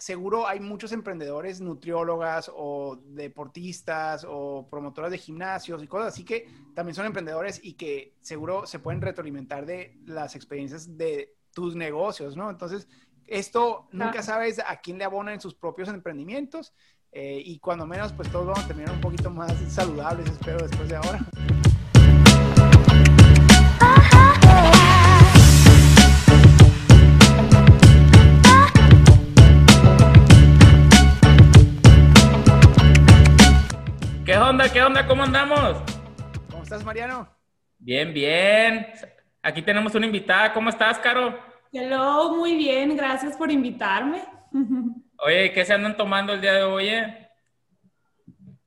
seguro hay muchos emprendedores, nutriólogas o deportistas o promotoras de gimnasios y cosas así que también son emprendedores y que seguro se pueden retroalimentar de las experiencias de tus negocios, ¿no? Entonces, esto nunca sabes a quién le abona en sus propios emprendimientos eh, y cuando menos, pues todos vamos a terminar un poquito más saludables, espero, después de ahora. Onda? ¿Qué onda? ¿Cómo andamos? ¿Cómo estás, Mariano? Bien, bien. Aquí tenemos una invitada. ¿Cómo estás, Caro? Hello, muy bien. Gracias por invitarme. Oye, ¿qué se andan tomando el día de hoy? Eh?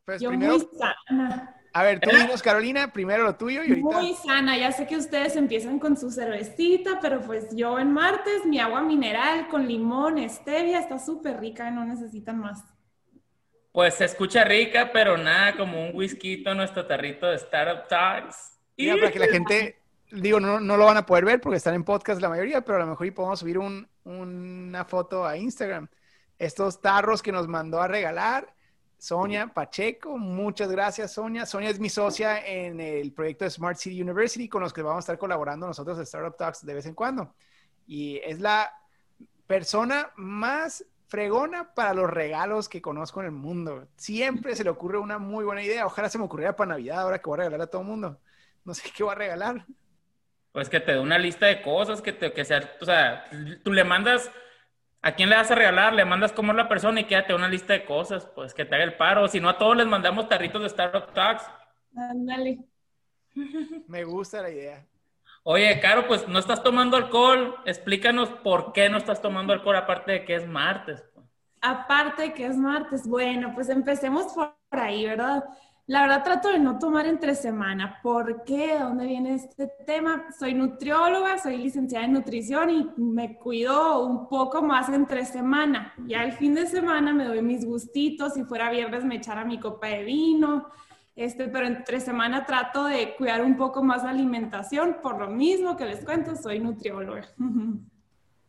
Pues Yo muy sana. A ver, tú ¿Eh? dinos, Carolina, primero lo tuyo y ahorita... Muy sana, ya sé que ustedes empiezan con su cervecita, pero pues yo en martes mi agua mineral con limón, stevia, está súper rica, no necesitan más. Pues se escucha rica, pero nada como un whisky, nuestro tarrito de Startup Talks. Mira, para que la gente, digo, no, no, lo van a poder ver porque están en podcast la mayoría, pero a lo mejor y podemos subir un, una foto a Instagram. Estos tarros que nos mandó a regalar Sonia Pacheco. Muchas gracias, Sonia. Sonia es mi socia en el proyecto de Smart City University con los que vamos a estar colaborando nosotros en Startup Talks de vez en cuando. Y es la persona más fregona para los regalos que conozco en el mundo. Siempre se le ocurre una muy buena idea. Ojalá se me ocurriera para Navidad ahora que voy a regalar a todo el mundo. No sé qué voy a regalar. Pues que te dé una lista de cosas, que, te, que sea, o sea, tú le mandas, ¿a quién le vas a regalar? Le mandas como es la persona y quédate una lista de cosas, pues que te haga el paro. Si no, a todos les mandamos tarritos de Startup Tax. Ándale. Me gusta la idea. Oye, Caro, pues no estás tomando alcohol. Explícanos por qué no estás tomando alcohol, aparte de que es martes. Pues. Aparte de que es martes. Bueno, pues empecemos por ahí, ¿verdad? La verdad trato de no tomar entre semana. ¿Por qué? dónde viene este tema? Soy nutrióloga, soy licenciada en nutrición y me cuido un poco más entre semana. Ya el fin de semana me doy mis gustitos. Si fuera viernes me echara mi copa de vino este, pero entre semana trato de cuidar un poco más la alimentación, por lo mismo que les cuento, soy nutrióloga.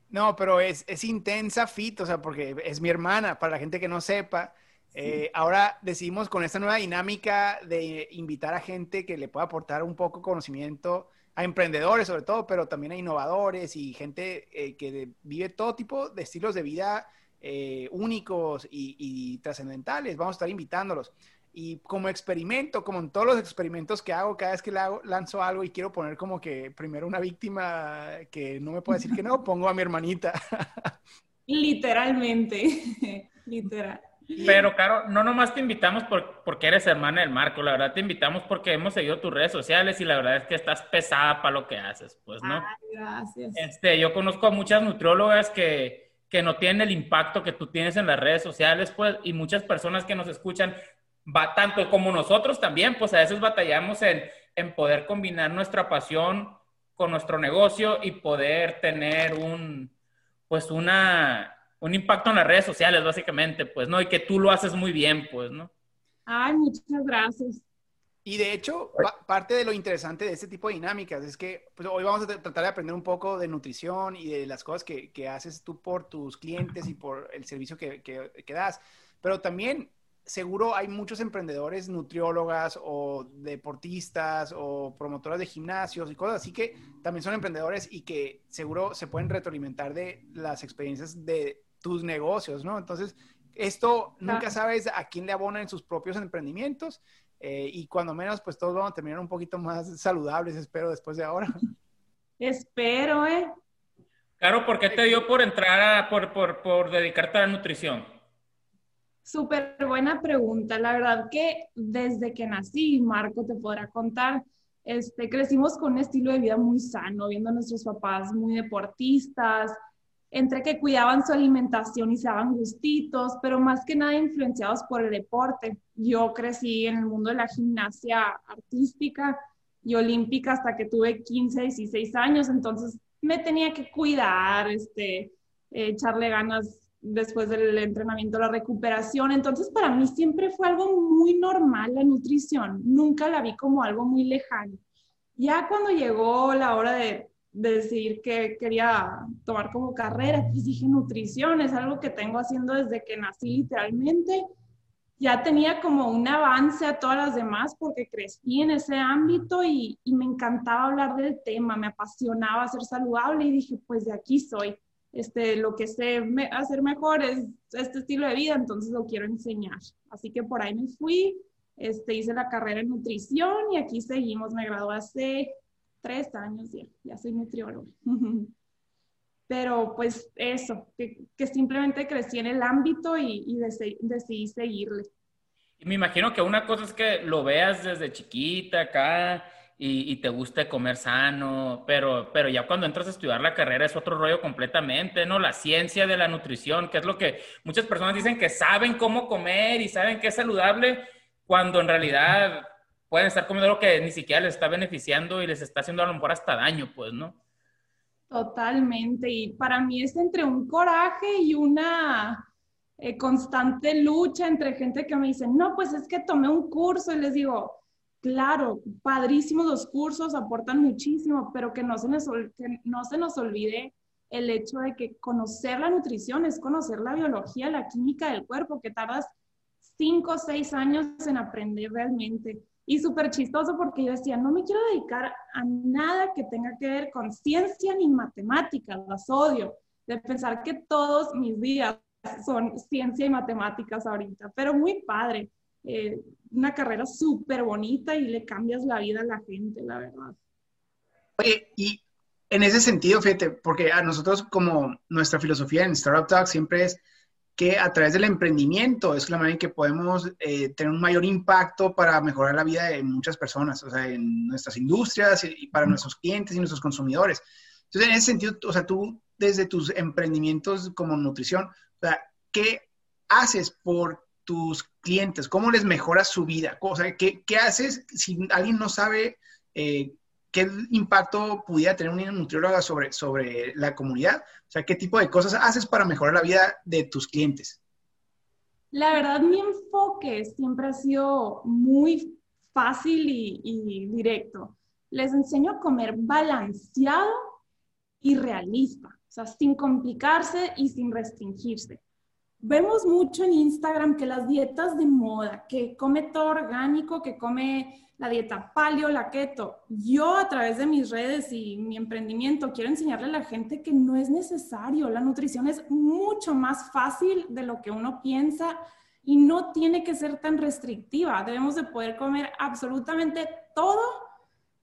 No, pero es, es intensa fit, o sea, porque es mi hermana, para la gente que no sepa. Eh, ahora decidimos con esta nueva dinámica de invitar a gente que le pueda aportar un poco conocimiento a emprendedores sobre todo, pero también a innovadores y gente eh, que vive todo tipo de estilos de vida eh, únicos y, y trascendentales. Vamos a estar invitándolos. Y como experimento, como en todos los experimentos que hago, cada vez que lanzo algo y quiero poner como que primero una víctima que no me puede decir que no, pongo a mi hermanita. Literalmente, literal. Pero, Caro, no nomás te invitamos por, porque eres hermana del Marco, la verdad te invitamos porque hemos seguido tus redes sociales y la verdad es que estás pesada para lo que haces, pues, ¿no? Ay, gracias. Este, yo conozco a muchas nutriólogas que, que no tienen el impacto que tú tienes en las redes sociales, pues, y muchas personas que nos escuchan va tanto como nosotros también, pues a veces batallamos en, en poder combinar nuestra pasión con nuestro negocio y poder tener un, pues una, un impacto en las redes sociales, básicamente, pues, ¿no? Y que tú lo haces muy bien, pues, ¿no? Ay, muchas gracias. Y de hecho, parte de lo interesante de este tipo de dinámicas es que pues, hoy vamos a tratar de aprender un poco de nutrición y de las cosas que, que haces tú por tus clientes y por el servicio que, que, que das. Pero también seguro hay muchos emprendedores, nutriólogas o deportistas o promotoras de gimnasios y cosas así que también son emprendedores y que seguro se pueden retroalimentar de las experiencias de tus negocios, ¿no? Entonces, esto nunca sabes a quién le abona en sus propios emprendimientos eh, y cuando menos, pues todos vamos a terminar un poquito más saludables, espero, después de ahora. Espero, ¿eh? Claro, ¿por qué te dio por entrar a, por, por, por dedicarte a la nutrición? Súper buena pregunta. La verdad que desde que nací, Marco te podrá contar, este, crecimos con un estilo de vida muy sano, viendo a nuestros papás muy deportistas, entre que cuidaban su alimentación y se daban gustitos, pero más que nada influenciados por el deporte. Yo crecí en el mundo de la gimnasia artística y olímpica hasta que tuve 15, 16 años, entonces me tenía que cuidar, este, echarle ganas después del entrenamiento, la recuperación. Entonces, para mí siempre fue algo muy normal la nutrición. Nunca la vi como algo muy lejano. Ya cuando llegó la hora de decidir que quería tomar como carrera, pues dije nutrición, es algo que tengo haciendo desde que nací literalmente. Ya tenía como un avance a todas las demás porque crecí en ese ámbito y, y me encantaba hablar del tema, me apasionaba ser saludable y dije, pues de aquí soy. Este, lo que sé hacer mejor es este estilo de vida, entonces lo quiero enseñar. Así que por ahí me fui, este, hice la carrera en nutrición y aquí seguimos. Me gradué hace tres años ya, ya soy nutrióloga. Pero pues eso, que, que, simplemente crecí en el ámbito y, y decidí seguirle. Me imagino que una cosa es que lo veas desde chiquita acá y, te guste comer sano, pero, pero ya cuando entras a estudiar la carrera es otro rollo completamente, ¿no? La ciencia de la nutrición, que es lo que muchas personas dicen que saben cómo comer y saben que es saludable, cuando en realidad pueden estar comiendo lo que ni siquiera les está beneficiando y les está haciendo a lo mejor hasta daño, pues, ¿no? Totalmente, y para mí es entre un coraje y una eh, constante lucha entre gente que me dice, no, pues es que tomé un curso y les digo, Claro, padrísimos los cursos, aportan muchísimo, pero que no, se nos, olvide el hecho de que conocer la nutrición es conocer la biología, la química del cuerpo, que tardas cinco o seis años en aprender realmente. Y súper chistoso porque yo decía, no me quiero dedicar a nada que tenga que ver con ciencia ni matemáticas, las odio, de pensar que todos mis días son ciencia y matemáticas ahorita, pero muy padre. Eh, una carrera súper bonita y le cambias la vida a la gente, la verdad. Oye, y en ese sentido, fíjate, porque a nosotros como nuestra filosofía en Startup Talk siempre es que a través del emprendimiento es la manera en que podemos eh, tener un mayor impacto para mejorar la vida de muchas personas, o sea, en nuestras industrias y, para nuestros clientes y nuestros consumidores. Entonces, en ese sentido, o sea, tú desde tus emprendimientos como nutrición, o sea, ¿qué haces por tus clientes? ¿Cómo les mejoras su vida? O sea, ¿qué, qué haces si alguien no sabe eh, qué impacto pudiera tener una nutrióloga sobre, sobre la comunidad? O sea, ¿qué tipo de cosas haces para mejorar la vida de tus clientes? La verdad, mi enfoque siempre ha sido muy fácil y, y directo. Les enseño a comer balanceado y realista, o sea, sin complicarse y sin restringirse. Vemos mucho en Instagram que las dietas de moda, que come todo orgánico, que come la dieta paleo, la keto. Yo a través de mis redes y mi emprendimiento quiero enseñarle a la gente que no es necesario. La nutrición es mucho más fácil de lo que uno piensa y no tiene que ser tan restrictiva. Debemos de poder comer absolutamente todo.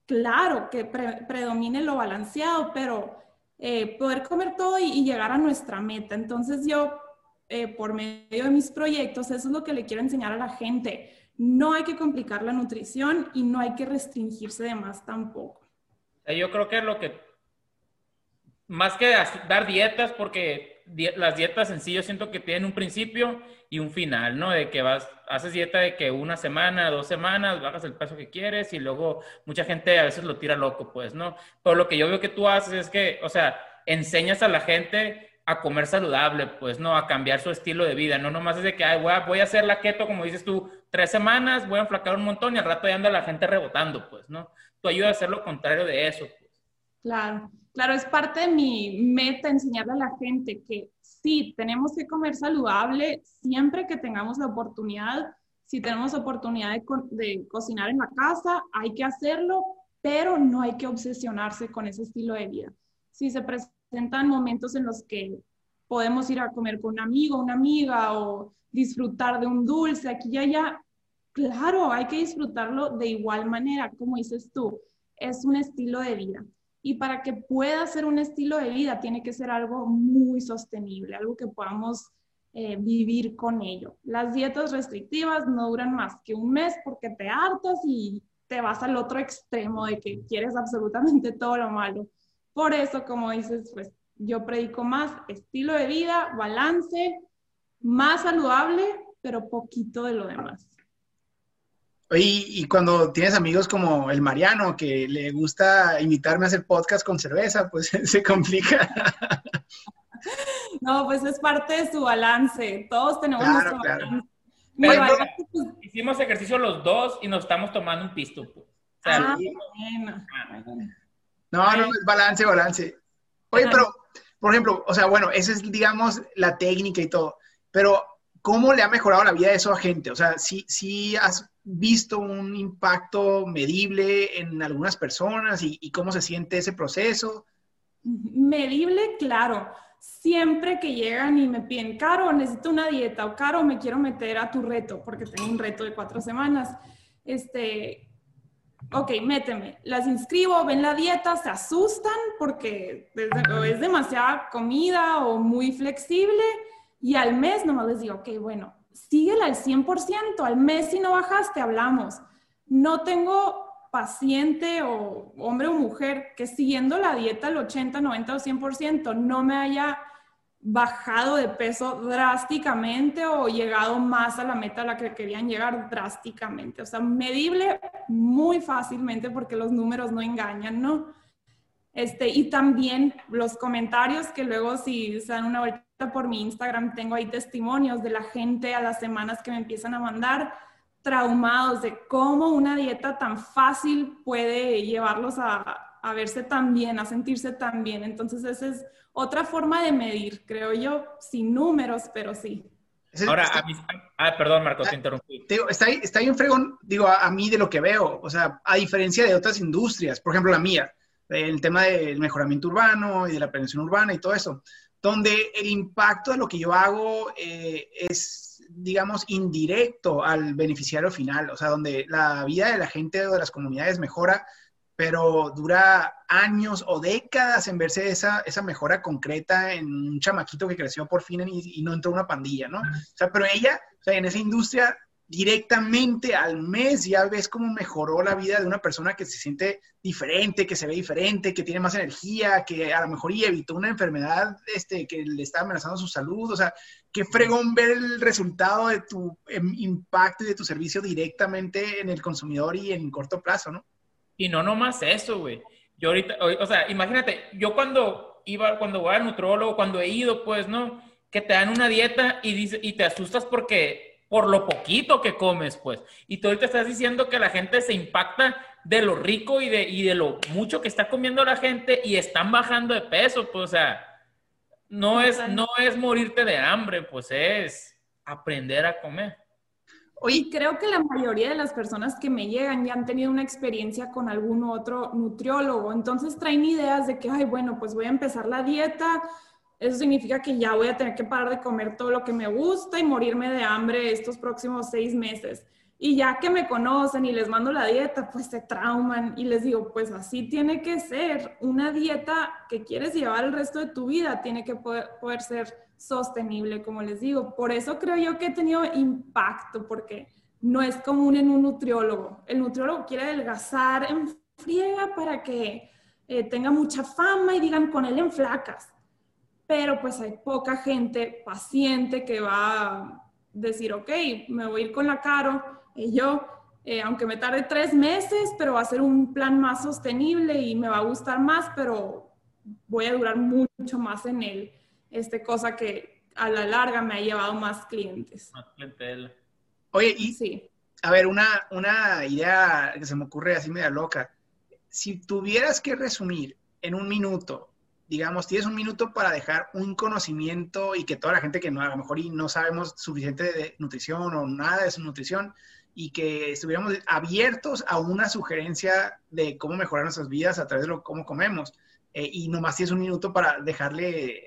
Claro que predomine lo balanceado, pero eh, poder comer todo y, y llegar a nuestra meta. Entonces yo eh, por medio de mis proyectos, eso es lo que le quiero enseñar a la gente. No hay que complicar la nutrición y no hay que restringirse de más tampoco. Yo creo que lo que, más que dar dietas, porque las dietas en siento que tienen un principio y un final, ¿no? De que vas, haces dieta de que una semana, dos semanas, bajas el peso que quieres y luego mucha gente a veces lo tira loco, pues, ¿no? Pero lo que yo veo que tú haces es que, o sea, enseñas a la gente a comer saludable, pues, ¿no? A cambiar su estilo de vida, no nomás es de que, ay, voy a, hacer la keto, como dices tú, tres semanas, voy a enflacar un montón y al rato ya anda la gente rebotando, pues, ¿no? Tú ayudas a hacer lo contrario de eso. Pues. Claro, claro, es parte de mi meta enseñarle a la gente que sí, tenemos que comer saludable siempre que tengamos la oportunidad. Si tenemos oportunidad de, de cocinar en la casa, hay que hacerlo, pero no hay que obsesionarse con ese estilo de vida. Si se presenta momentos en los que podemos ir a comer con un amigo, una amiga o disfrutar de un dulce aquí y allá. Claro, hay que disfrutarlo de igual manera, como dices tú, es un estilo de vida. Y para que pueda ser un estilo de vida, tiene que ser algo muy sostenible, algo que podamos eh, vivir con ello. Las dietas restrictivas no duran más que un mes porque te hartas y te vas al otro extremo de que quieres absolutamente todo lo malo. Por eso, como dices, pues yo predico más estilo de vida, balance, más saludable, pero poquito de lo demás. Oye, y cuando tienes amigos como el Mariano, que le gusta invitarme a hacer podcast con cerveza, pues se complica. No, pues es parte de su balance. Todos tenemos nuestro balance. Pues, hicimos ejercicio los dos y nos estamos tomando un pisto. Pues. ah, bueno. Ah. No, no, es balance, balance. Oye, pero, por ejemplo, o sea, bueno, esa es, digamos, la técnica y todo, pero ¿cómo le ha mejorado la vida de eso a gente? O sea, si si has visto un impacto medible en algunas personas y, y cómo se siente ese proceso? Medible, claro siempre que llegan y me piden, Caro, necesito una dieta o Caro, me quiero meter a tu reto porque tengo un reto de cuatro semanas. Este, ok, méteme, las inscribo, ven la dieta, se asustan porque es demasiada comida o muy flexible y al mes nomás les digo, ok, bueno, síguela al 100%, al mes si no bajaste, hablamos. No tengo paciente o hombre o mujer que siguiendo la dieta al 80, 90 o 100% no me haya bajado de peso drásticamente o llegado más a la meta a la que querían llegar drásticamente. O sea, medible muy fácilmente porque los números no engañan, ¿no? Este, y también los comentarios que luego si se dan una vuelta por mi Instagram, tengo ahí testimonios de la gente a las semanas que me empiezan a mandar traumados de cómo una dieta tan fácil puede llevarlos a, a verse tan bien, a sentirse tan bien. Entonces, esa es otra forma de medir, creo yo, sin números, pero sí. Ahora, a mí, ah, perdón, Marco, te interrumpí. está, ahí, está ahí un fregón, digo, a, mí de lo que veo, o sea, a diferencia de otras industrias, por ejemplo, la mía, el tema del mejoramiento urbano y de la prevención urbana y todo eso, donde el impacto de lo que yo hago eh, es digamos, indirecto al beneficiario final, o sea, donde la vida de la gente o de las comunidades mejora, pero dura años o décadas en verse esa, esa mejora concreta en un chamaquito que creció por fin y, y no entró a una pandilla, ¿no? O sea, pero ella, o sea, en esa industria directamente al mes ya ves cómo mejoró la vida de una persona que se siente diferente, que se ve diferente, que tiene más energía, que a lo mejor y evitó una enfermedad este, que le está amenazando su salud. O sea, qué fregón ver el resultado de tu em, impacto y de tu servicio directamente en el consumidor y en corto plazo, ¿no? Y no nomás eso, güey. Yo ahorita, o sea, imagínate, yo cuando iba, cuando voy al nutrólogo, cuando he ido, pues, ¿no? Que te dan una dieta y, dice, y te asustas porque por lo poquito que comes, pues. Y tú ahorita estás diciendo que la gente se impacta de lo rico y de, y de lo mucho que está comiendo la gente y están bajando de peso, pues, o sea, no es, no es morirte de hambre, pues es aprender a comer. Oye, creo que la mayoría de las personas que me llegan ya han tenido una experiencia con algún otro nutriólogo, entonces traen ideas de que, ay, bueno, pues voy a empezar la dieta, eso significa que ya voy a tener que parar de comer todo lo que me gusta y morirme de hambre estos próximos seis meses. Y ya que me conocen y les mando la dieta, pues se trauman y les digo, pues así tiene que ser. Una dieta que quieres llevar el resto de tu vida tiene que poder, poder ser sostenible, como les digo. Por eso creo yo que he tenido impacto, porque no es común en un nutriólogo. El nutriólogo quiere adelgazar en friega para que eh, tenga mucha fama y digan con él en flacas pero pues hay poca gente paciente que va a decir, ok, me voy a ir con la Caro y yo, eh, aunque me tarde tres meses, pero va a ser un plan más sostenible y me va a gustar más, pero voy a durar mucho más en él. Este cosa que a la larga me ha llevado más clientes. Más clientela. Oye, y sí. a ver, una, una idea que se me ocurre así media loca. Si tuvieras que resumir en un minuto digamos, tienes un minuto para dejar un conocimiento y que toda la gente que no, a lo mejor y no sabemos suficiente de nutrición o nada de su nutrición y que estuviéramos abiertos a una sugerencia de cómo mejorar nuestras vidas a través de lo, cómo comemos. Eh, y nomás tienes un minuto para dejarle,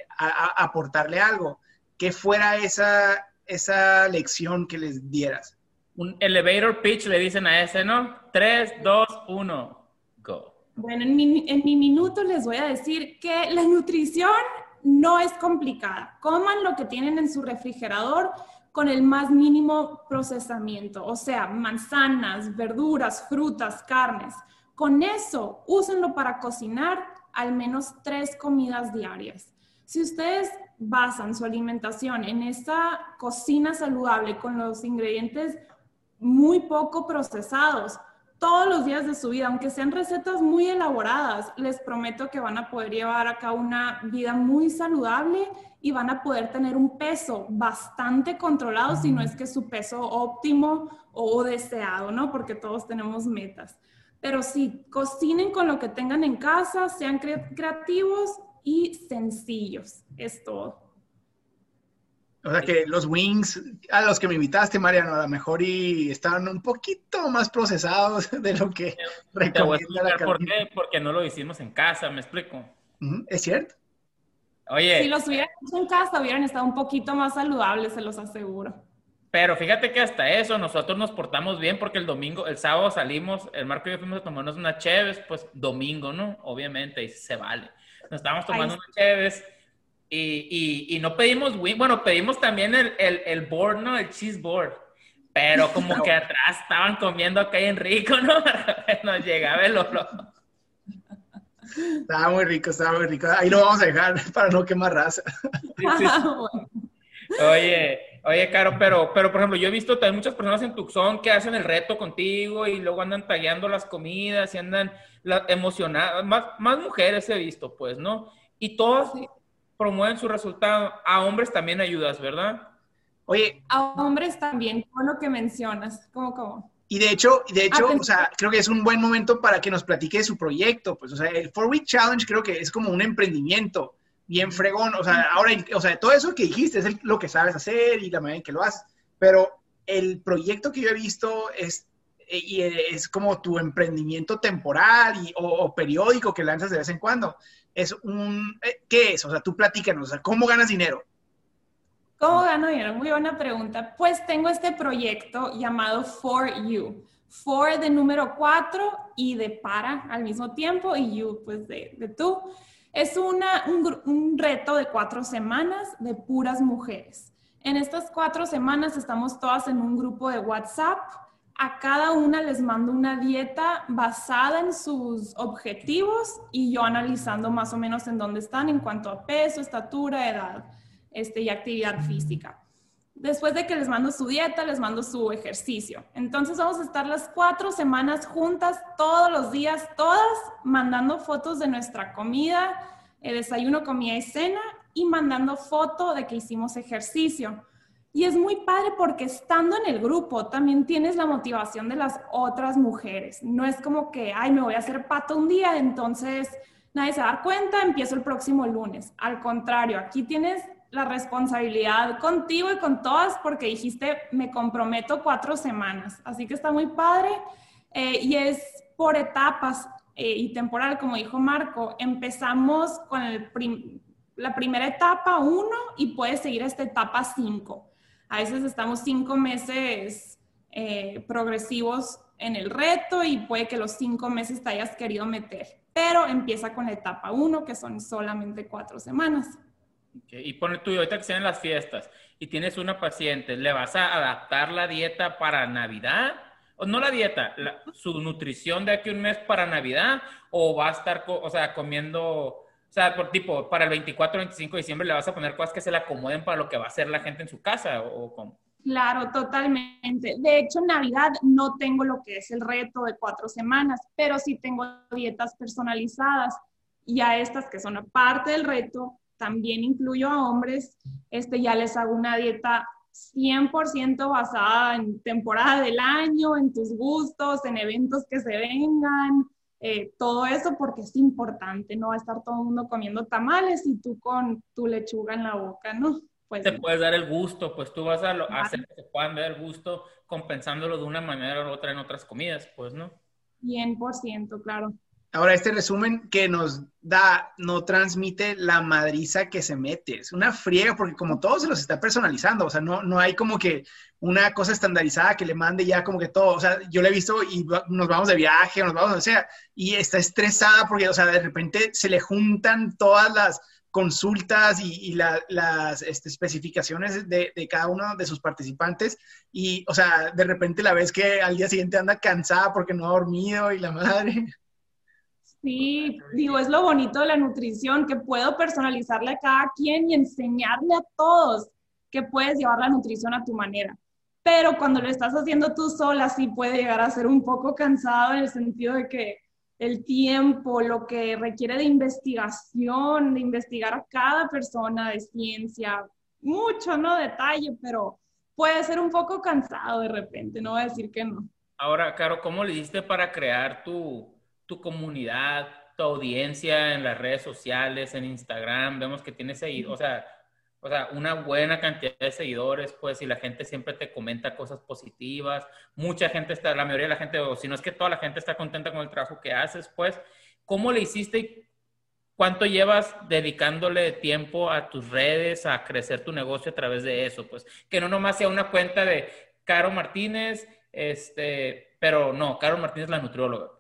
aportarle algo. que fuera esa, esa lección que les dieras? Un elevator pitch le dicen a ese, ¿no? 3, 2, 1, go. Bueno, en mi, en mi minuto les voy a decir que la nutrición no es complicada. Coman lo que tienen en su refrigerador con el más mínimo procesamiento, o sea, manzanas, verduras, frutas, carnes. Con eso, úsenlo para cocinar al menos tres comidas diarias. Si ustedes basan su alimentación en esta cocina saludable con los ingredientes muy poco procesados, todos los días de su vida, aunque sean recetas muy elaboradas, les prometo que van a poder llevar a cabo una vida muy saludable y van a poder tener un peso bastante controlado, si no es que su peso óptimo o deseado, ¿no? Porque todos tenemos metas. Pero sí, cocinen con lo que tengan en casa, sean creativos y sencillos. Es todo. O sea que los wings a los que me invitaste, Mariano, a lo mejor y estaban un poquito más procesados de lo que recomienda la por qué, Porque no lo hicimos en casa, ¿me explico? ¿Es cierto? Oye. Si los hubieran hecho en casa, hubieran estado un poquito más saludables, se los aseguro. Pero fíjate que hasta eso nosotros nos portamos bien porque el domingo, el sábado salimos, el Marco y yo fuimos a tomarnos una cheves, pues domingo, ¿no? Obviamente, y se vale. Nos estábamos tomando una cheves y, y, no pedimos bueno, pedimos también el, el, el board, ¿no? El cheese board. Pero como que atrás estaban comiendo acá en rico, ¿no? Nos llegaba el olor. Estaba muy rico, estaba muy rico. Ahí lo vamos a dejar para no quemar raza. Oye, Oye, Caro, pero, pero por ejemplo, yo he visto también muchas personas en Tucson que hacen el reto contigo y luego andan tagueando las comidas y andan emocionadas. Más, más mujeres he visto, pues, ¿no? Y todas promueven su resultado. A hombres también ayudas, ¿verdad? Oye. A hombres también, con lo que mencionas. ¿Cómo, cómo? Y de hecho, de hecho, o sea, creo que es un buen momento para que nos platique de su proyecto. Pues, o sea, el Four Week Challenge creo que es como un emprendimiento bien fregón, o sea, ahora, o sea, todo eso que dijiste es lo que sabes hacer y la manera en que lo haces, pero el proyecto que yo he visto es, eh, y es como tu emprendimiento temporal y, o, periódico que lanzas de vez en cuando. Es un, eh, ¿qué es? O sea, tú platícanos, o sea, ¿cómo ganas dinero? ¿Cómo gano dinero? Muy buena pregunta. Pues tengo este proyecto llamado For You. For de número cuatro y de para al mismo tiempo y you pues de, de tú. Es una, un, reto de cuatro semanas de puras mujeres. En estas cuatro semanas estamos todas en un grupo de WhatsApp. A cada una les mando una dieta basada en sus objetivos y yo analizando más o menos en dónde están en cuanto a peso, estatura, edad este, y actividad física. Después de que les mando su dieta, les mando su ejercicio. Entonces vamos a estar las cuatro semanas juntas todos los días, todas mandando fotos de nuestra comida, el desayuno, comida y cena y mandando foto de que hicimos ejercicio. Y es muy padre porque estando en el grupo también tienes la motivación de las otras mujeres. No es como que, ay, me voy a hacer pato un día, entonces nadie se va a dar cuenta, empiezo el próximo lunes. Al contrario, aquí tienes la responsabilidad contigo y con todas porque dijiste, me comprometo cuatro semanas. Así que está muy padre eh, y es por etapas eh, y temporal, como dijo Marco. Empezamos con la primera etapa uno y puedes seguir esta etapa cinco. A veces estamos cinco meses eh, progresivos en el reto y puede que los cinco meses te hayas querido meter, pero empieza con la etapa uno, que son solamente cuatro semanas. Y pone tú, ahorita que sean las fiestas y tienes una paciente, ¿le vas a adaptar la dieta para Navidad? O no la dieta, su nutrición de aquí un mes para Navidad, o va a estar, o sea, comiendo, o sea, por tipo, para el 24 25 de diciembre le vas a poner cosas que se le acomoden para lo que va a hacer la gente en su casa, o cómo. Claro, totalmente. De hecho, en Navidad no tengo lo que es el reto de cuatro semanas, pero sí tengo dietas personalizadas y a estas que son parte del reto, también incluyo a hombres, este, ya les hago una dieta 100% basada en temporada del año, en tus gustos, en eventos que se vengan, eh, todo eso porque es importante, no va a estar todo el mundo comiendo tamales y tú con tu lechuga en la boca, ¿no? Pues, te puedes dar el gusto, pues tú vas a, hacer que te puedan dar el gusto compensándolo de una manera u otra en otras comidas, pues, ¿no? 100%, claro. Ahora, este resumen que nos da no transmite la madriza que se mete. Es una friega porque como todo se los está personalizando, o sea, no, no hay como que una cosa estandarizada que le mande ya como que todo. O sea, yo le he visto y nos vamos de viaje, nos vamos, o sea, y está estresada porque, o sea, de repente se le juntan todas las consultas y, las este, especificaciones de, de, cada uno de sus participantes y, o sea, de repente la ves que al día siguiente anda cansada porque no ha dormido y la madre. Sí, digo, es lo bonito de la nutrición, que puedo personalizarle a cada quien y enseñarle a todos que puedes llevar la nutrición a tu manera. Pero cuando lo estás haciendo tú sola, sí puede llegar a ser un poco cansado en el sentido de que el tiempo, lo que requiere de investigación, de investigar a cada persona de ciencia, mucho, ¿no? Detalle, pero puede ser un poco cansado de repente, no voy a decir que no. Ahora, Caro, ¿cómo le hiciste para crear tu, tu comunidad, tu audiencia en las redes sociales, en Instagram? Vemos que tienes ahí, o sea, o sea, una buena cantidad de seguidores, pues, y la gente siempre te comenta cosas positivas. Mucha gente está, la mayoría de la gente, o si no es que toda la gente está contenta con el trabajo que haces, pues, ¿cómo le hiciste y cuánto llevas dedicándole tiempo a tus redes, a crecer tu negocio a través de eso? Pues, que no nomás sea una cuenta de Caro Martínez, este, pero no, Carol Martínez la nutrióloga.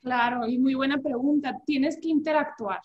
Claro, y muy buena pregunta. Tienes que interactuar,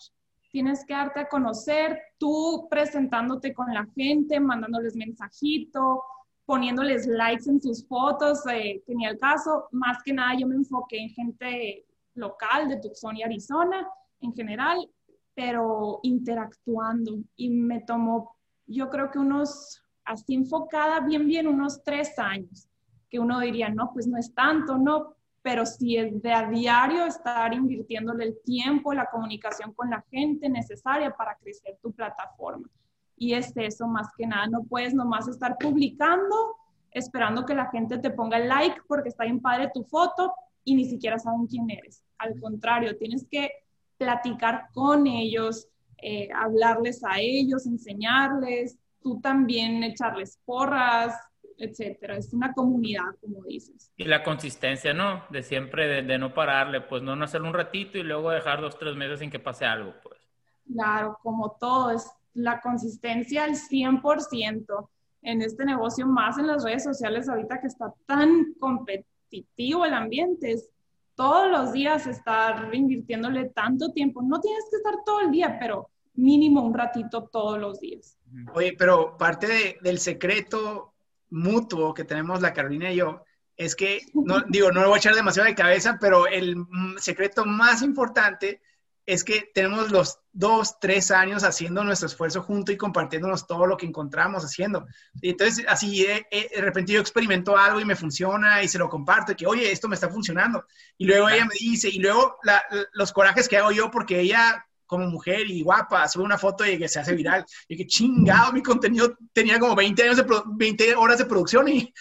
tienes que darte a conocer, tú presentándote con la gente, mandándoles mensajito, poniéndoles likes en sus fotos, eh, tenía el caso. Más que nada yo me enfoqué en gente local de Tucson y Arizona en general, pero interactuando y me tomó, yo creo que unos, así enfocada bien, bien, unos tres años que uno diría, no, pues no es tanto, no, pero si es de a diario estar invirtiéndole el tiempo, la comunicación con la gente necesaria para crecer tu plataforma. Y es eso más que nada, no puedes nomás estar publicando esperando que la gente te ponga el like porque está bien padre tu foto y ni siquiera saben quién eres. Al contrario, tienes que platicar con ellos, eh, hablarles a ellos, enseñarles, tú también echarles porras, etcétera. Es una comunidad, como dices. Y la consistencia, ¿no? De siempre, de, no pararle, pues no, no hacerlo un ratito y luego dejar dos, tres meses sin que pase algo, pues. Claro, como todo, es la consistencia al 100% en este negocio, más en las redes sociales ahorita que está tan competitivo el ambiente, es todos los días estar invirtiéndole tanto tiempo. No tienes que estar todo el día, pero mínimo un ratito todos los días. Oye, pero parte del secreto mutuo que tenemos la Carolina y yo es que, no, digo, no lo voy a echar demasiado de cabeza, pero el secreto más importante es que tenemos los dos, tres años haciendo nuestro esfuerzo junto y compartiéndonos todo lo que encontramos haciendo. Y entonces, así de, de repente yo experimento algo y me funciona y se lo comparto, y que, oye, esto me está funcionando. Y luego ella me dice, y luego los corajes que hago yo, porque ella como mujer y guapa, sube una foto y que se hace viral. Y que chingado, mi contenido tenía como 20, años de 20 horas de producción y,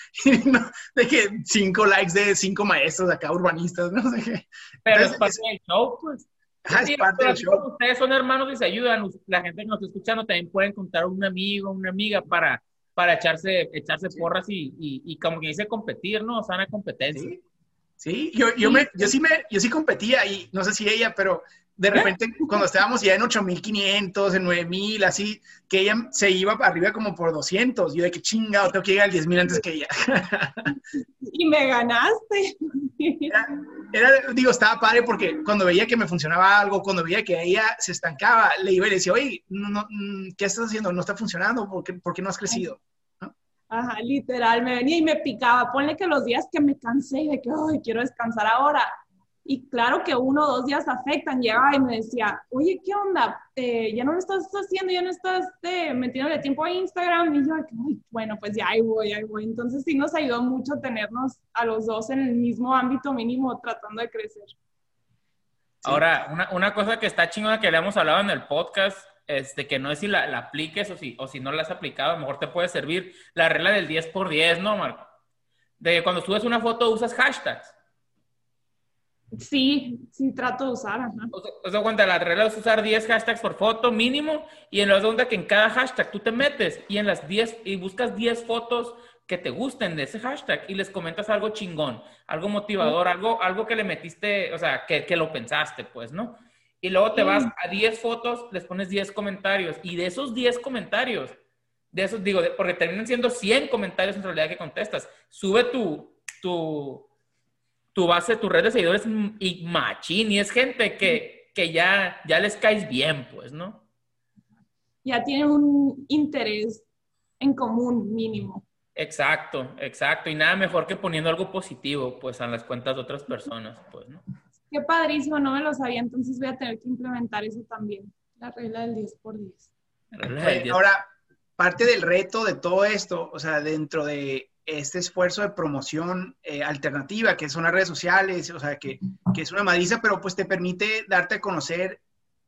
de que 5 likes de 5 maestros acá urbanistas, no sé qué. Pero es parte del show, pues. es parte del show. Ustedes son hermanos y se ayudan. La gente que nos está escuchando también pueden contar un amigo, una amiga para, para echarse, echarse porras y, y, y, como que dice competir, ¿no? Sana competencia. Sí, sí. Yo, yo, me, yo, sí me, yo sí competía y no sé si ella, pero de repente cuando estábamos ya en 8500, en 9000, así, que ella se iba arriba como por 200. Yo de que chingado, tengo que llegar al 10000 antes que ella. y me ganaste. Era, digo, estaba padre porque cuando veía que me funcionaba algo, cuando veía que ella se estancaba, le iba y le decía, oye, no, mm, ¿qué estás haciendo? No está funcionando, ¿por qué, por qué no has crecido? Ajá, literal, me venía y me picaba. Ponle que los días que me cansé y de que, ay, quiero descansar ahora, y claro que uno o dos días afectan. Llegaba y me decía, oye, ¿qué onda? Eh, ya no lo estás haciendo, ya no estás eh, metiéndole tiempo a Instagram. Y yo, bueno, pues ya ahí voy, ahí voy. Entonces sí nos ayudó mucho tenernos a los dos en el mismo ámbito mínimo tratando de crecer. Ahora, una, una, cosa que está chingona que le hemos hablado en el podcast es de que no es si la, apliques o si, o si no la has aplicado, a lo mejor te puede servir la regla del 10 por 10, ¿no, Marco? De cuando subes una foto usas hashtags. Sí, sí, trato de usar. O sea, cuenta, la regla es usar 10 hashtags por foto mínimo y en la segunda que en cada hashtag tú te metes y en las 10 y buscas 10 fotos que te gusten de ese hashtag y les comentas algo chingón, algo motivador, algo, algo que le metiste, o sea, que, que lo pensaste, pues, ¿no? Y luego te vas a 10 fotos, les pones 10 comentarios y de esos 10 comentarios, de esos digo, porque terminan siendo 100 comentarios en realidad que contestas, sube tu, tu, tu base, tu red de seguidores y machín, y es gente que, que ya, ya les caes bien, pues, ¿no? Ya tienen un interés en común mínimo. Exacto, exacto. Y nada mejor que poniendo algo positivo, pues, a las cuentas de otras personas, pues, ¿no? Qué padrísimo, no me lo sabía, entonces voy a tener que implementar eso también, la regla del 10 por 10. Ahora, parte del reto de todo esto, o sea, dentro de este esfuerzo de promoción eh, alternativa, que son las redes sociales, o sea, que, que, es una madriza, pero pues te permite darte a conocer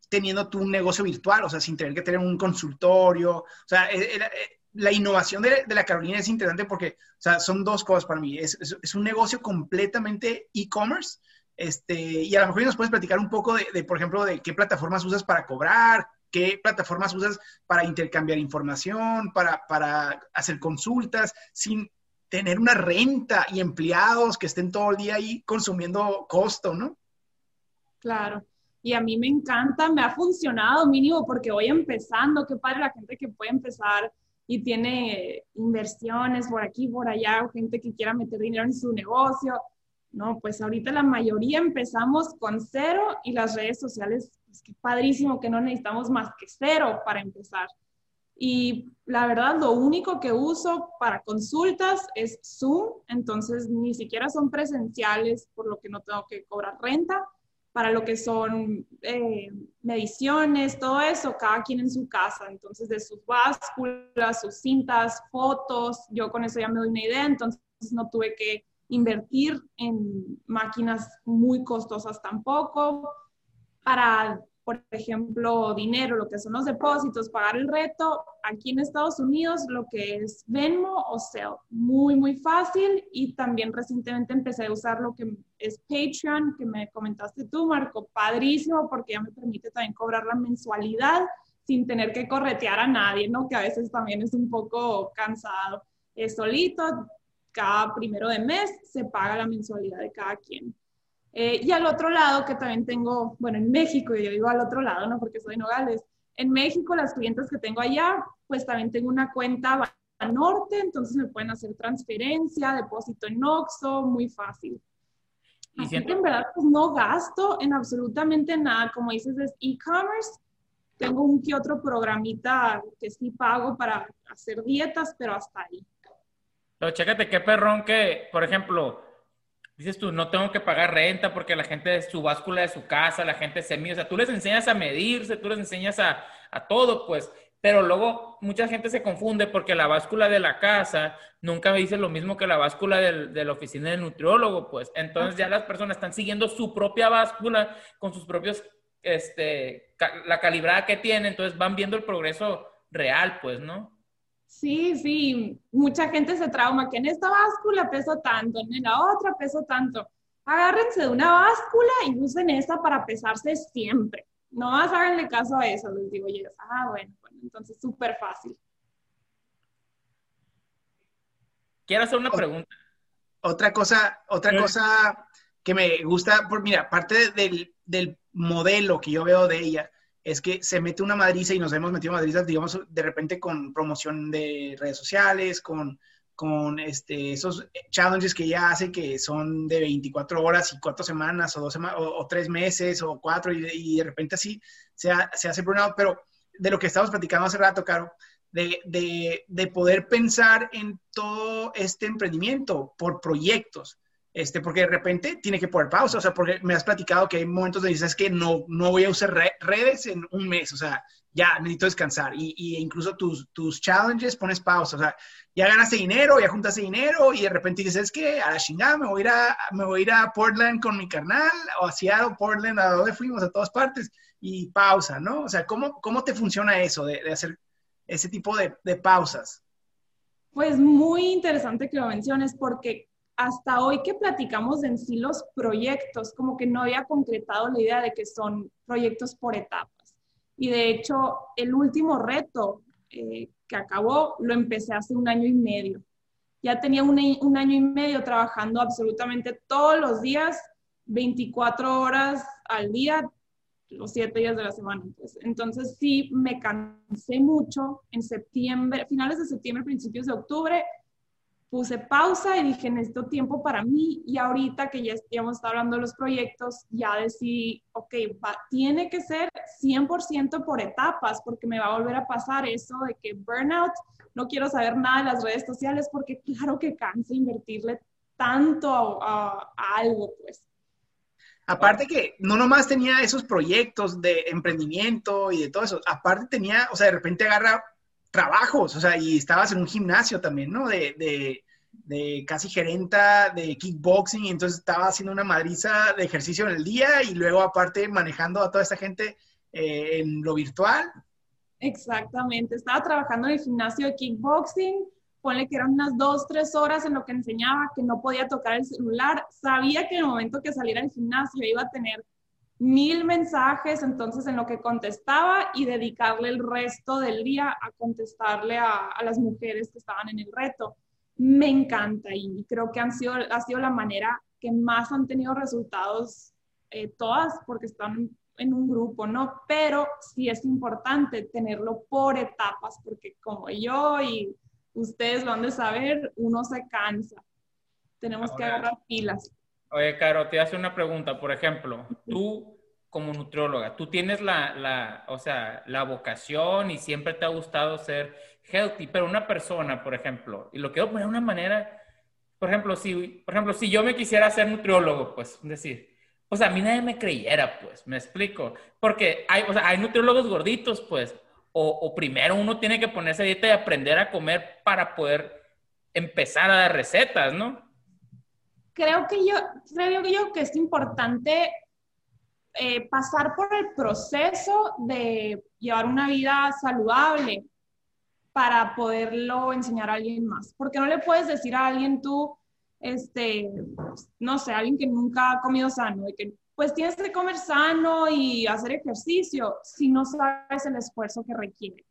teniendo tú un negocio virtual, o sea, sin tener que tener un consultorio, o sea, eh, eh, la innovación de, la Carolina es interesante porque, o sea, son dos cosas para mí. Es, es, un negocio completamente e-commerce. Este, y a lo mejor nos puedes platicar un poco de, por ejemplo, de qué plataformas usas para cobrar, qué plataformas usas para intercambiar información, para, para hacer consultas, sin tener una renta y empleados que estén todo el día ahí consumiendo costo, ¿no? Claro. Y a mí me encanta, me ha funcionado mínimo porque voy empezando, qué padre la gente que puede empezar y tiene inversiones por aquí, por allá, o gente que quiera meter dinero en su negocio. No, pues ahorita la mayoría empezamos con cero y las redes sociales, pues qué padrísimo que no necesitamos más que cero para empezar. Y la verdad, lo único que uso para consultas es Zoom, entonces ni siquiera son presenciales, por lo que no tengo que cobrar renta. Para lo que son eh, mediciones, todo eso, cada quien en su casa. Entonces, de sus básculas, sus cintas, fotos, yo con eso ya me doy una idea, entonces no tuve que invertir en máquinas muy costosas tampoco. Para por ejemplo, dinero, lo que son los depósitos, pagar el reto, aquí en Estados Unidos lo que es Venmo o Zelle, muy, muy fácil y también recientemente empecé a usar lo que es Patreon, que me comentaste tú, Marco, padrísimo porque ya me permite también cobrar la mensualidad sin tener que corretear a nadie, ¿no? Que a veces también es un poco cansado. Es solito, cada primero de mes se paga la mensualidad de cada quien. Eh, y al otro lado, que también tengo, bueno, en México, yo digo al otro lado, ¿no? Porque soy Nogales. En México, las clientes que tengo allá, pues también tengo una cuenta norte, entonces me pueden hacer transferencia, depósito en Oxxo, muy fácil. Y Así que en verdad pues, no gasto en absolutamente nada. Como dices, es e-commerce. Tengo un que otro programita que sí pago para hacer dietas, pero hasta ahí. Pero chécate qué perrón que, por ejemplo, dices tú, no tengo que pagar renta porque la gente es su báscula de su casa, la gente se mide, o sea, tú les enseñas a medirse, tú les enseñas a, a todo, pues, pero luego mucha gente se confunde porque la báscula de la casa nunca me dice lo mismo que la báscula del, de la oficina del nutriólogo, pues, entonces ya las personas están siguiendo su propia báscula con sus propios, este, la calibrada que tienen, entonces van viendo el progreso real, pues, ¿no? Sí, sí, mucha gente se trauma que en esta báscula peso tanto, en la otra peso tanto. Agárrense de una báscula y usen esta para pesarse siempre. No más háganle caso a eso, les digo yo. Ah, bueno, bueno, entonces súper fácil. Quiero hacer una pregunta. Otra cosa, otra cosa que me gusta, por, mira, parte del, del modelo que yo veo de ella, es que se mete una madriza y nos hemos metido madrizas, digamos, de repente con promoción de redes sociales, con, con este, esos challenges que ella hace que son de 24 horas y cuatro semanas o dos semanas o, tres meses o cuatro y, de repente así se, se hace burnout, pero de lo que estábamos platicando hace rato, Caro, de, de, de poder pensar en todo este emprendimiento por proyectos este, porque de repente tiene que poner pausa, o sea, porque me has platicado que hay momentos donde dices que no, no voy a usar redes en un mes, o sea, ya necesito descansar, y, y, incluso tus, tus challenges pones pausa, o sea, ya ganaste dinero, ya juntaste dinero, y de repente dices, es que a la chingada me voy a ir a, me voy a, Portland con mi carnal, o a Seattle, Portland, a donde fuimos, a todas partes, y pausa, ¿no? O sea, ¿cómo, cómo te funciona eso de, de hacer ese tipo de, de pausas? Pues muy interesante que lo menciones porque hasta hoy que platicamos en sí los proyectos, como que no había concretado la idea de que son proyectos por etapas. Y de hecho, el último reto eh, que acabó lo empecé hace un año y medio. Ya tenía un, año y medio trabajando absolutamente todos los días, 24 horas al día, los 7 días de la semana. Pues. Entonces sí, me cansé mucho en septiembre, finales de septiembre, principios de octubre, puse pausa y dije, necesito tiempo para mí. Y ahorita que ya, hemos estado hablando de los proyectos, ya decidí, ok, tiene que ser 100% por etapas, porque me va a volver a pasar eso de que burnout, no quiero saber nada de las redes sociales, porque claro que cansa invertirle tanto a, algo, pues. Aparte que no nomás tenía esos proyectos de emprendimiento y de todo eso, aparte tenía, o sea, de repente agarra trabajos, o sea, y estabas en un gimnasio también, ¿no? De, de, de, casi gerenta de kickboxing, y entonces estaba haciendo una madriza de ejercicio en el día y luego aparte manejando a toda esta gente eh, en lo virtual. Exactamente, estaba trabajando en el gimnasio de kickboxing, ponle que eran unas dos, tres horas en lo que enseñaba, que no podía tocar el celular, sabía que en el momento que saliera del gimnasio iba a tener mil mensajes, entonces en lo que contestaba y dedicarle el resto del día a contestarle a, las mujeres que estaban en el reto. Me encanta y creo que han sido, ha sido la manera que más han tenido resultados eh, todas porque están en un grupo, ¿no? Pero sí es importante tenerlo por etapas, porque como yo y ustedes lo han de saber, uno se cansa. Tenemos que agarrar pilas. Oye, Caro, te hace una pregunta. Por ejemplo, tú como nutrióloga, tú tienes la, la, o sea, la vocación y siempre te ha gustado ser healthy, pero una persona, por ejemplo, y lo quiero poner de una manera, por ejemplo, si, por ejemplo, si yo me quisiera ser nutriólogo, pues, decir, pues a mí nadie me creyera, pues, me explico. Porque hay, o sea, hay nutriólogos gorditos, pues, o, o, primero uno tiene que ponerse dieta y aprender a comer para poder empezar a dar recetas, ¿no? Creo que yo, creo que yo que es importante eh, pasar por el proceso de llevar una vida saludable para poderlo enseñar a alguien más. Porque no le puedes decir a alguien tú, este, no sé, alguien que nunca ha comido sano, de que pues tienes que comer sano y hacer ejercicio si no sabes el esfuerzo que requiere.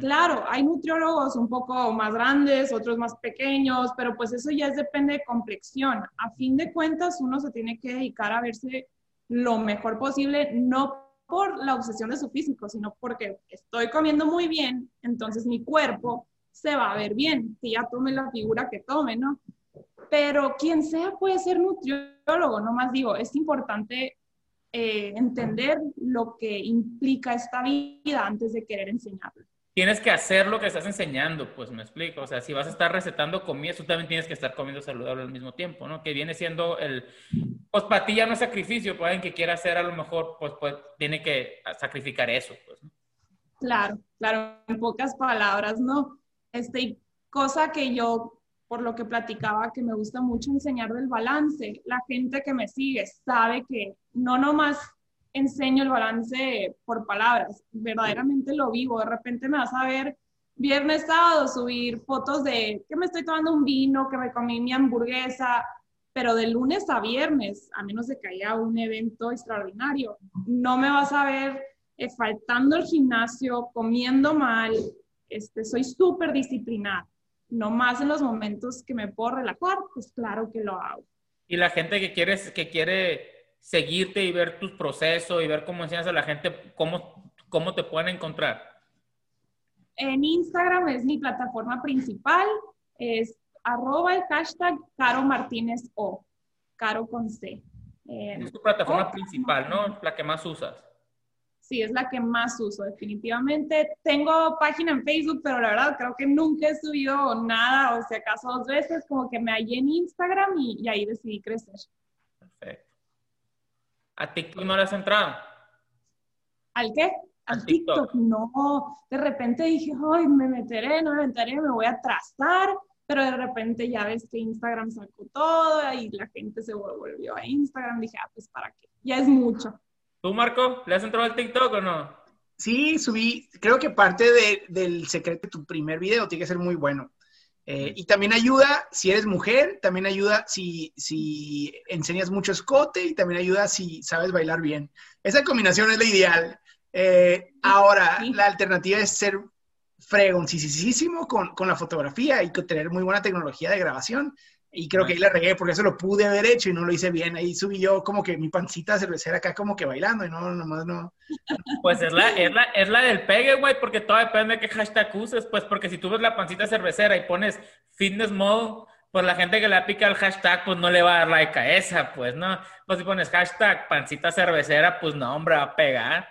Claro, hay nutriólogos un poco más grandes, otros más pequeños, pero pues eso ya depende de complexión. A fin de cuentas, uno se tiene que dedicar a verse lo mejor posible, no por la obsesión de su físico, sino porque estoy comiendo muy bien, entonces mi cuerpo se va a ver bien, que ya tome la figura que tome, ¿no? pero quien sea puede ser nutriólogo, no más digo, es importante eh, entender lo que implica esta vida antes de querer enseñarlo. Tienes que hacer lo que estás enseñando, pues me explico. O sea, si vas a estar recetando comida, tú también tienes que estar comiendo saludable al mismo tiempo, ¿no? Que viene siendo el, pues para ti ya no es sacrificio, pues alguien que quiera hacer a lo mejor, pues, pues tiene que sacrificar eso, pues. Claro, claro, en pocas palabras, ¿no? Este, cosa que yo por lo que platicaba, que me gusta mucho enseñar del balance. La gente que me sigue sabe que no nomás enseño el balance por palabras, verdaderamente lo vivo. De repente me vas a ver viernes, sábado subir fotos de que me estoy tomando un vino, que me comí mi hamburguesa, pero de lunes a viernes, a menos de que haya un evento extraordinario, no me vas a ver eh, faltando el gimnasio, comiendo mal, este, soy súper disciplinada no más en los momentos que me puedo relajar, pues claro que lo hago. Y la gente que quiere, que quiere seguirte y ver tus procesos y ver cómo enseñas a la gente, ¿cómo, cómo te pueden encontrar? En Instagram es mi plataforma principal, es arroba el hashtag Caro Martínez O, Caro con C. es tu plataforma principal, ¿no? La que más usas sí, es la que más uso, definitivamente. Tengo página en Facebook, pero la verdad creo que nunca he subido nada, o si acaso dos veces, como que me hallé en Instagram y, ahí decidí crecer. Perfecto. ¿A TikTok no le has entrado? ¿Al qué? Al TikTok? No, de repente dije, ay, me meteré, no me meteré, me voy a trazar, pero de repente ya ves que Instagram sacó todo y la gente se volvió a Instagram, dije, ah, pues para qué, ya es mucho. ¿Tú, Marco, le has entrado al TikTok o no? Sí, subí, creo que parte del secreto de tu primer video tiene que ser muy bueno. Eh, y también ayuda si eres mujer, también ayuda si, si enseñas mucho escote y también ayuda si sabes bailar bien. Esa combinación es la ideal. Eh, ahora, la alternativa es ser fregoncísimo con, con la fotografía y tener muy buena tecnología de grabación. Y creo que ahí la regué porque eso lo pude haber hecho y no lo hice bien. Ahí subí yo como que mi pancita cervecera acá como que bailando y no, nomás no. Pues es la, es la, es la del pegue, güey, porque todo depende de qué hashtag uses. Pues porque si tú ves la pancita cervecera y pones fitness mode, pues la gente que le aplica el hashtag, pues no le va a dar like a esa, pues, ¿no? Pues si pones hashtag pancita cervecera, pues no, hombre, va a pegar.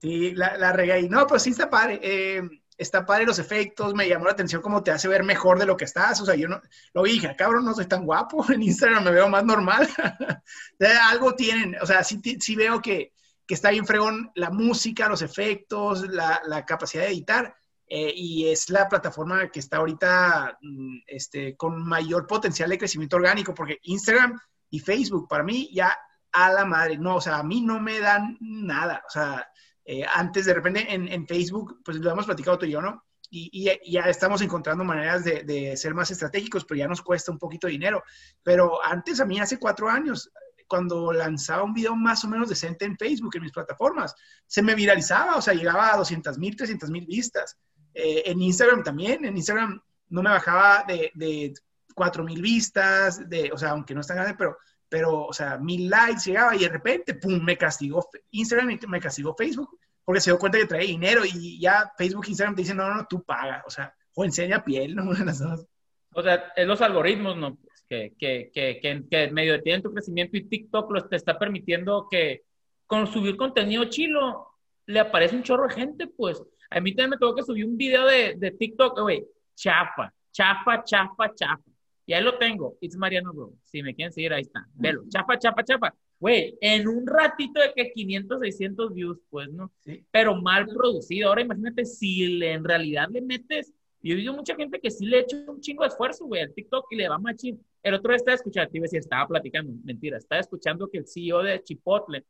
Sí, la, la regué ahí. No, pues sí está padre. Eh, está padre los efectos, me llamó la atención cómo te hace ver mejor de lo que estás, o sea, yo no, lo dije, ah, cabrón, no soy tan guapo, en Instagram me veo más normal, algo tienen, o sea, sí, sí veo que, que, está bien fregón la música, los efectos, la, la capacidad de editar, eh, y es la plataforma que está ahorita mm, este, con mayor potencial de crecimiento orgánico, porque Instagram y Facebook, para mí, ya a la madre, no, o sea, a mí no me dan nada, o sea, eh, antes de repente en, Facebook, pues lo hemos platicado tú y yo, ¿no? Y, y ya estamos encontrando maneras de, de, ser más estratégicos, pero ya nos cuesta un poquito de dinero. Pero antes, a mí hace cuatro años, cuando lanzaba un video más o menos decente en Facebook, en mis plataformas, se me viralizaba, o sea, llegaba a 200 mil, 300 mil vistas. Eh, en Instagram también, en Instagram no me bajaba de, de 4 mil vistas, o sea, aunque no es tan grande, pero, pero, o sea, mil likes llegaba y de repente, pum, me castigó Instagram me castigó Facebook porque se dio cuenta que trae dinero y ya Facebook e Instagram te dicen, no, no, tú pagas, o sea, o enseña piel, ¿no? O sea, es los algoritmos, ¿no? Que, que, que, que, que medio detienen tu crecimiento y TikTok los te está permitiendo que con subir contenido chilo le aparece un chorro de gente, pues. A mí también me tengo que subir un video de, de TikTok, güey, chafa, chafa, chafa, chafa. Y ahí lo tengo, It's Mariano Bro. Si me quieren seguir, ahí está. Velo, chafa, chafa, chafa. Güey, en un ratito de que 500, 600 views, pues, ¿no? Sí. Pero mal producido. Ahora imagínate si le, en realidad le metes. Yo he visto mucha gente que sí le echa un chingo de esfuerzo, güey, al TikTok y le va machín. El otro día estaba escuchando, te iba a decir, estaba platicando, mentira, estaba escuchando que el CEO de Chipotle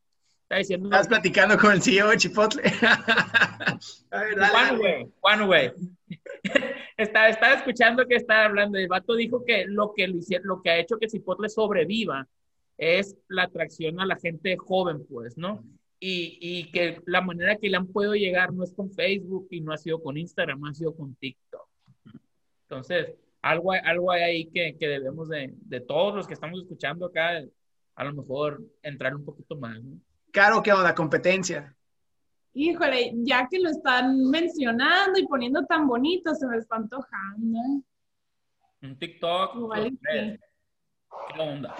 está diciendo. Estás platicando con el CEO de Chipotle. Juan, güey, Juan, güey. estaba, estaba escuchando que estaba hablando. El vato dijo que lo que, lo que ha hecho que Chipotle sobreviva es la atracción a la gente joven, pues, ¿no? Y, y, que la manera que le han podido llegar no es con Facebook y no ha sido con Instagram, ha sido con TikTok. Entonces, algo, algo hay ahí que, que debemos de, de, todos los que estamos escuchando acá, a lo mejor entrar un poquito más. ¿no? Claro que la competencia. Híjole, ya que lo están mencionando y poniendo tan bonito, se me está antojando. Un TikTok. Igual ¿Qué onda?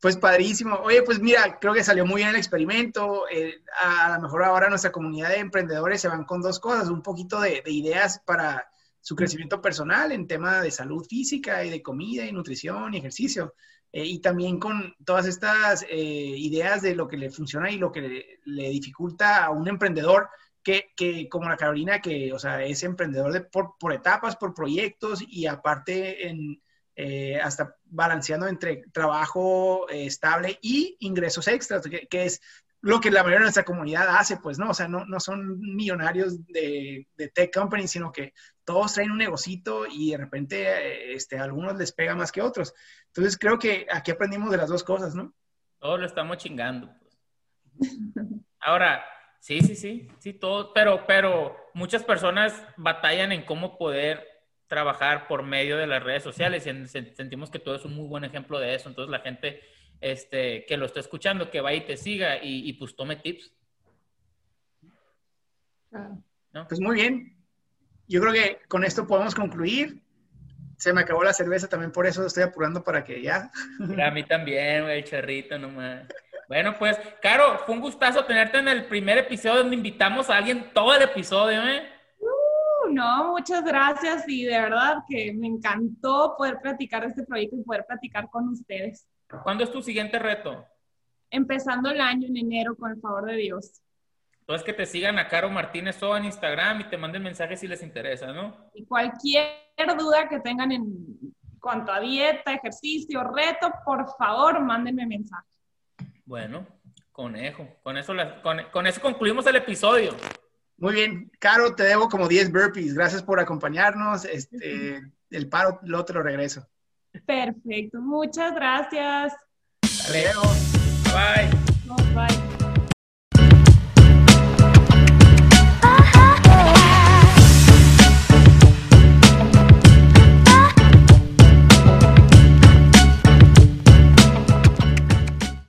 Pues padrísimo. Oye, pues mira, creo que salió muy bien el experimento. Eh, a, lo mejor ahora nuestra comunidad de emprendedores se van con dos cosas, un poquito de, de, ideas para su crecimiento personal en tema de salud física y de comida y nutrición y ejercicio. Eh, y también con todas estas eh, ideas de lo que le funciona y lo que le, le dificulta a un emprendedor que, que, como la Carolina, que, o sea, es emprendedor de, por, por etapas, por proyectos y aparte en eh, hasta balanceando entre trabajo eh, estable y ingresos extras, que, que, es lo que la mayoría de nuestra comunidad hace, pues, ¿no? O sea, no, no son millonarios de, de tech companies, sino que todos traen un negocito y de repente eh, este, a algunos les pega más que otros. Entonces, creo que aquí aprendimos de las dos cosas, ¿no? Todos lo estamos chingando. Pues. Ahora, sí, sí, sí, sí, todo, pero, pero muchas personas batallan en cómo poder trabajar por medio de las redes sociales y sentimos que todo es un muy buen ejemplo de eso. Entonces la gente este, que lo está escuchando, que vaya y te siga y, y pues tome tips. ¿No? Pues muy bien. Yo creo que con esto podemos concluir. Se me acabó la cerveza también, por eso estoy apurando para que ya. A mí también, güey, charrito nomás. Bueno, pues, Caro, fue un gustazo tenerte en el primer episodio donde invitamos a alguien todo el episodio, ¿eh? no, muchas gracias y de verdad que me encantó poder platicar este proyecto y poder platicar con ustedes. ¿Cuándo es tu siguiente reto? Empezando el año en enero, con el favor de Dios. Entonces que te sigan a Caro Martínez o en Instagram y te manden mensajes si les interesa, ¿no? Y cualquier duda que tengan en cuanto a dieta, ejercicio, reto, por favor, mándenme mensaje. Bueno, conejo. Con eso, con, con eso concluimos el episodio. Muy bien, Caro, te debo como 10 burpees. Gracias por acompañarnos. Este, el paro luego te lo regreso. Perfecto, muchas gracias. Hasta luego. Bye. bye.